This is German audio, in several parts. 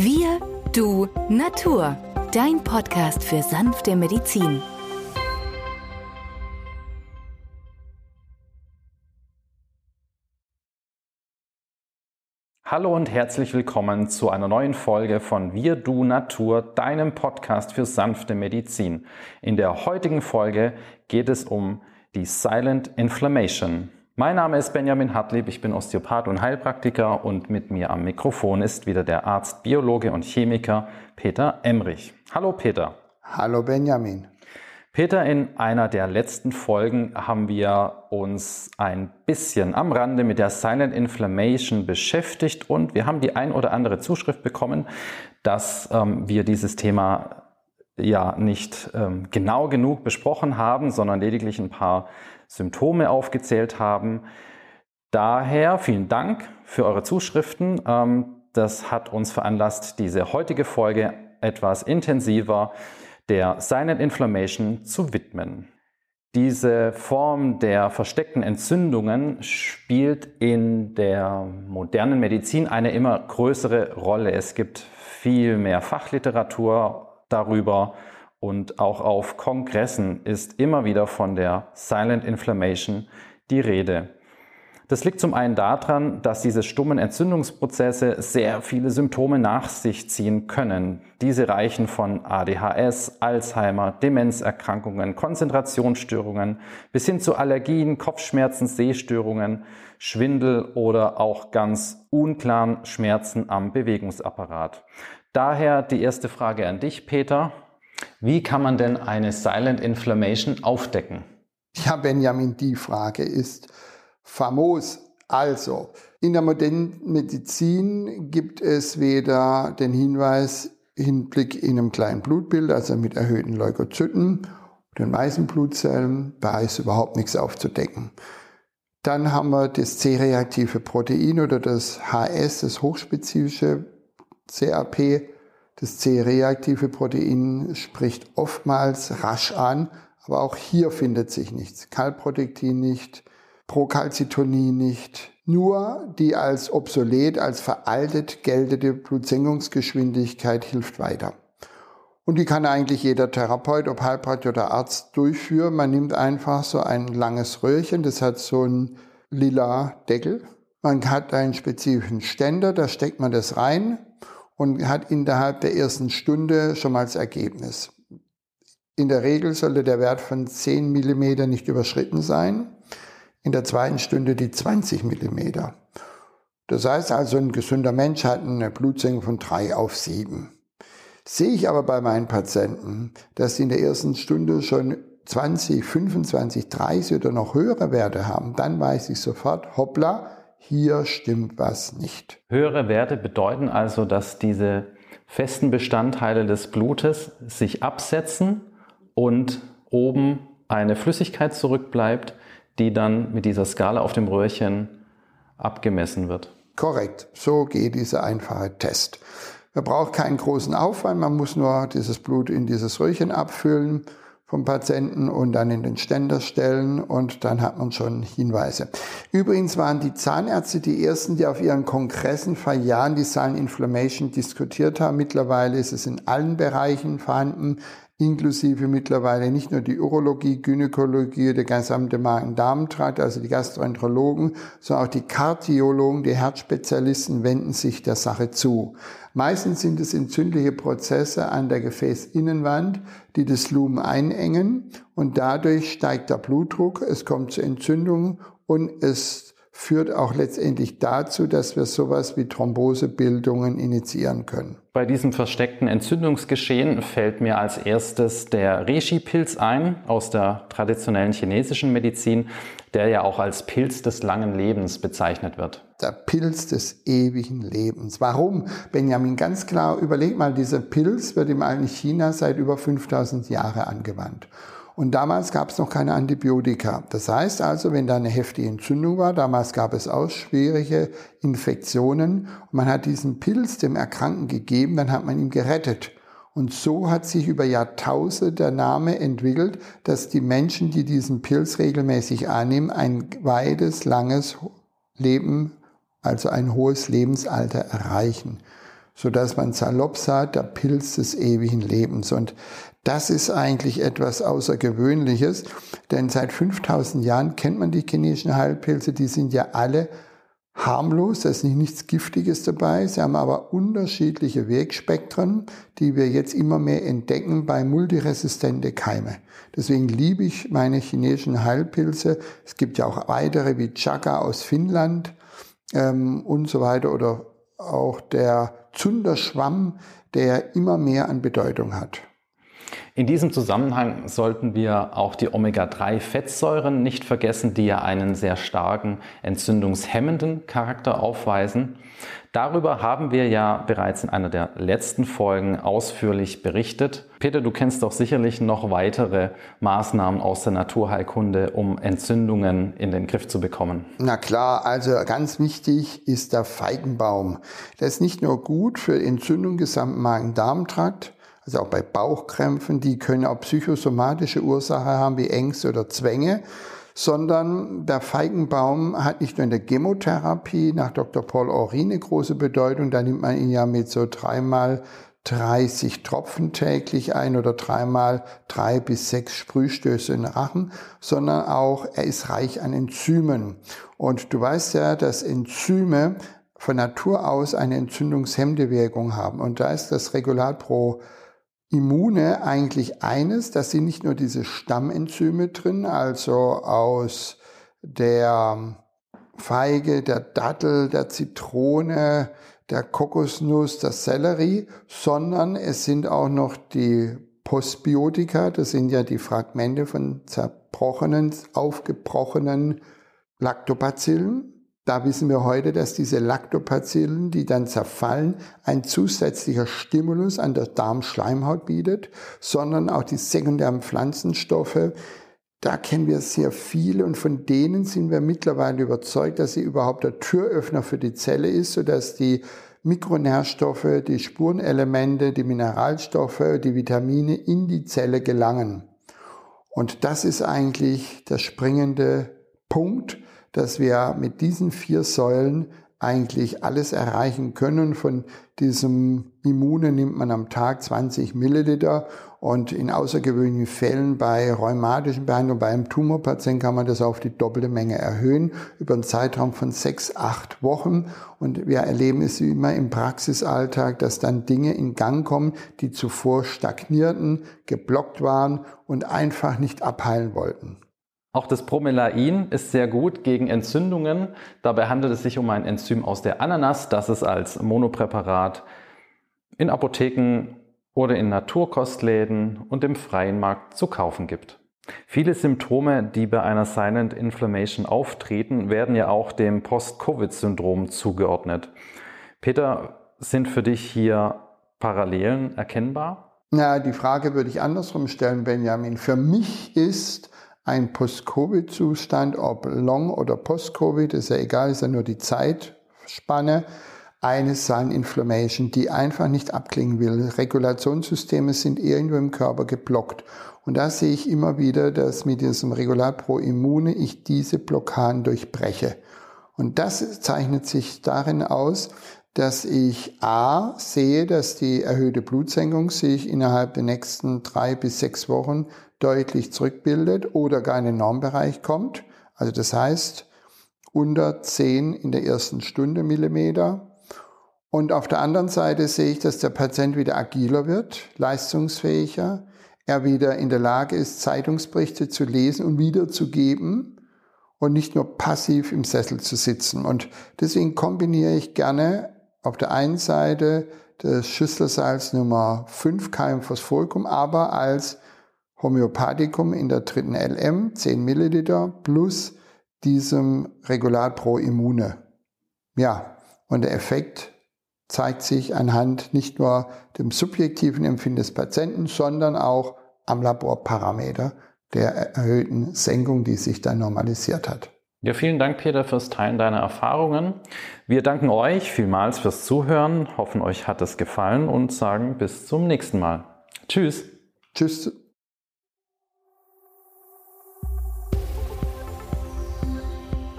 Wir, du, Natur. Dein Podcast für sanfte Medizin. Hallo und herzlich willkommen zu einer neuen Folge von Wir, du, Natur, deinem Podcast für sanfte Medizin. In der heutigen Folge geht es um die Silent Inflammation. Mein Name ist Benjamin Hartlieb, ich bin Osteopath und Heilpraktiker und mit mir am Mikrofon ist wieder der Arzt, Biologe und Chemiker Peter Emrich. Hallo Peter. Hallo Benjamin. Peter, in einer der letzten Folgen haben wir uns ein bisschen am Rande mit der Silent Inflammation beschäftigt und wir haben die ein oder andere Zuschrift bekommen, dass ähm, wir dieses Thema ja nicht ähm, genau genug besprochen haben, sondern lediglich ein paar Symptome aufgezählt haben. Daher vielen Dank für eure Zuschriften. Ähm, das hat uns veranlasst, diese heutige Folge etwas intensiver der Silent Inflammation zu widmen. Diese Form der versteckten Entzündungen spielt in der modernen Medizin eine immer größere Rolle. Es gibt viel mehr Fachliteratur darüber und auch auf Kongressen ist immer wieder von der Silent Inflammation die Rede. Das liegt zum einen daran, dass diese stummen Entzündungsprozesse sehr viele Symptome nach sich ziehen können. Diese reichen von ADHS, Alzheimer, Demenzerkrankungen, Konzentrationsstörungen bis hin zu Allergien, Kopfschmerzen, Sehstörungen, Schwindel oder auch ganz unklaren Schmerzen am Bewegungsapparat. Daher die erste Frage an dich, Peter. Wie kann man denn eine Silent Inflammation aufdecken? Ja, Benjamin, die Frage ist famos. Also, in der modernen Medizin gibt es weder den Hinweis Hinblick in einem kleinen Blutbild, also mit erhöhten Leukozyten, den weißen Blutzellen, da ist überhaupt nichts aufzudecken. Dann haben wir das C-reaktive Protein oder das HS, das hochspezifische CRP, das C-reaktive Protein spricht oftmals rasch an, aber auch hier findet sich nichts. Calprotectin nicht, Procalcitonin nicht. Nur die als obsolet, als veraltet geltende Blutsenkungsgeschwindigkeit hilft weiter. Und die kann eigentlich jeder Therapeut, ob Heilpraktiker oder Arzt durchführen. Man nimmt einfach so ein langes Röhrchen, das hat so einen lila Deckel. Man hat einen spezifischen Ständer, da steckt man das rein und hat innerhalb der ersten Stunde schon mal das Ergebnis. In der Regel sollte der Wert von 10 mm nicht überschritten sein, in der zweiten Stunde die 20 mm. Das heißt also, ein gesunder Mensch hat eine Blutsenkung von 3 auf 7. Sehe ich aber bei meinen Patienten, dass sie in der ersten Stunde schon 20, 25, 30 oder noch höhere Werte haben, dann weiß ich sofort, hoppla, hier stimmt was nicht. Höhere Werte bedeuten also, dass diese festen Bestandteile des Blutes sich absetzen und oben eine Flüssigkeit zurückbleibt, die dann mit dieser Skala auf dem Röhrchen abgemessen wird. Korrekt, so geht dieser einfache Test. Man braucht keinen großen Aufwand, man muss nur dieses Blut in dieses Röhrchen abfüllen vom Patienten und dann in den Ständer stellen und dann hat man schon Hinweise. Übrigens waren die Zahnärzte die ersten, die auf ihren Kongressen vor Jahren die Silent Inflammation diskutiert haben. Mittlerweile ist es in allen Bereichen vorhanden inklusive mittlerweile nicht nur die Urologie, Gynäkologie, der gesamte Magen-Darm-Trakt, also die Gastroenterologen, sondern auch die Kardiologen, die Herzspezialisten wenden sich der Sache zu. Meistens sind es entzündliche Prozesse an der Gefäßinnenwand, die das Lumen einengen und dadurch steigt der Blutdruck, es kommt zu Entzündungen und es führt auch letztendlich dazu, dass wir sowas wie Thrombosebildungen initiieren können. Bei diesem versteckten Entzündungsgeschehen fällt mir als erstes der Reishi-Pilz ein aus der traditionellen chinesischen Medizin, der ja auch als Pilz des langen Lebens bezeichnet wird. Der Pilz des ewigen Lebens. Warum? Benjamin, ganz klar, überleg mal, dieser Pilz wird im alten China seit über 5000 Jahren angewandt. Und damals gab es noch keine Antibiotika. Das heißt also, wenn da eine heftige Entzündung war, damals gab es auch schwierige Infektionen und man hat diesen Pilz dem Erkrankten gegeben, dann hat man ihn gerettet. Und so hat sich über Jahrtausende der Name entwickelt, dass die Menschen, die diesen Pilz regelmäßig annehmen, ein weites, langes Leben, also ein hohes Lebensalter erreichen. Sodass man salopp sagt, der Pilz des ewigen Lebens. Und das ist eigentlich etwas Außergewöhnliches, denn seit 5000 Jahren kennt man die chinesischen Heilpilze, die sind ja alle harmlos, da ist nicht nichts Giftiges dabei. Sie haben aber unterschiedliche Wegspektren, die wir jetzt immer mehr entdecken bei multiresistente Keime. Deswegen liebe ich meine chinesischen Heilpilze. Es gibt ja auch weitere wie Chaka aus Finnland ähm, und so weiter oder auch der Zunderschwamm, der immer mehr an Bedeutung hat. In diesem Zusammenhang sollten wir auch die Omega-3-Fettsäuren nicht vergessen, die ja einen sehr starken entzündungshemmenden Charakter aufweisen. Darüber haben wir ja bereits in einer der letzten Folgen ausführlich berichtet. Peter, du kennst doch sicherlich noch weitere Maßnahmen aus der Naturheilkunde, um Entzündungen in den Griff zu bekommen. Na klar, also ganz wichtig ist der Feigenbaum. Der ist nicht nur gut für Entzündung gesamten Magen-Darm-Trakt, also auch bei Bauchkrämpfen, die können auch psychosomatische Ursachen haben wie Ängste oder Zwänge, sondern der Feigenbaum hat nicht nur in der Chemotherapie nach Dr. Paul Ori eine große Bedeutung, da nimmt man ihn ja mit so dreimal 30 Tropfen täglich ein oder dreimal drei bis sechs Sprühstöße in den Rachen, sondern auch er ist reich an Enzymen. Und du weißt ja, dass Enzyme von Natur aus eine entzündungshemmende Wirkung haben. Und da ist das Regulat pro Immune eigentlich eines, das sind nicht nur diese Stammenzyme drin, also aus der Feige, der Dattel, der Zitrone, der Kokosnuss, der Sellerie, sondern es sind auch noch die Postbiotika, das sind ja die Fragmente von zerbrochenen, aufgebrochenen Lactobacillen. Da wissen wir heute, dass diese Lactobacillen, die dann zerfallen, ein zusätzlicher Stimulus an der Darmschleimhaut bietet, sondern auch die sekundären Pflanzenstoffe. Da kennen wir sehr viele und von denen sind wir mittlerweile überzeugt, dass sie überhaupt der Türöffner für die Zelle ist, sodass die Mikronährstoffe, die Spurenelemente, die Mineralstoffe, die Vitamine in die Zelle gelangen. Und das ist eigentlich der springende Punkt, dass wir mit diesen vier Säulen eigentlich alles erreichen können. Von diesem Immune nimmt man am Tag 20 Milliliter und in außergewöhnlichen Fällen bei rheumatischen Behandlungen, bei einem Tumorpatienten kann man das auf die doppelte Menge erhöhen über einen Zeitraum von sechs, acht Wochen. Und wir erleben es wie immer im Praxisalltag, dass dann Dinge in Gang kommen, die zuvor stagnierten, geblockt waren und einfach nicht abheilen wollten. Auch das Bromelain ist sehr gut gegen Entzündungen. Dabei handelt es sich um ein Enzym aus der Ananas, das es als Monopräparat in Apotheken oder in Naturkostläden und im freien Markt zu kaufen gibt. Viele Symptome, die bei einer Silent Inflammation auftreten, werden ja auch dem Post-Covid-Syndrom zugeordnet. Peter, sind für dich hier Parallelen erkennbar? Na, die Frage würde ich andersrum stellen, Benjamin. Für mich ist ein Post-Covid-Zustand, ob Long- oder Post-Covid, ist ja egal, ist ja nur die Zeitspanne, eine Silent Inflammation, die einfach nicht abklingen will. Regulationssysteme sind irgendwo im Körper geblockt. Und da sehe ich immer wieder, dass mit diesem Regulat pro Immune ich diese Blockaden durchbreche. Und das zeichnet sich darin aus, dass ich A sehe, dass die erhöhte Blutsenkung sich innerhalb der nächsten drei bis sechs Wochen deutlich zurückbildet oder gar in den Normbereich kommt. Also das heißt, unter 10 in der ersten Stunde Millimeter. Und auf der anderen Seite sehe ich, dass der Patient wieder agiler wird, leistungsfähiger, er wieder in der Lage ist, Zeitungsberichte zu lesen und wiederzugeben und nicht nur passiv im Sessel zu sitzen. Und deswegen kombiniere ich gerne auf der einen Seite das Schüsselsalz Nummer 5 Keim Phosphoricum, aber als Homöopathikum in der dritten LM, 10 Milliliter, plus diesem Regulat pro Immune. Ja, und der Effekt zeigt sich anhand nicht nur dem subjektiven Empfinden des Patienten, sondern auch am Laborparameter der erhöhten Senkung, die sich dann normalisiert hat. Ja, vielen Dank, Peter, fürs Teilen deiner Erfahrungen. Wir danken euch vielmals fürs Zuhören, hoffen, euch hat es gefallen und sagen bis zum nächsten Mal. Tschüss. Tschüss.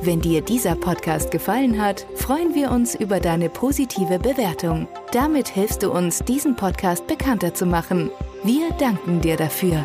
Wenn dir dieser Podcast gefallen hat, freuen wir uns über deine positive Bewertung. Damit hilfst du uns, diesen Podcast bekannter zu machen. Wir danken dir dafür.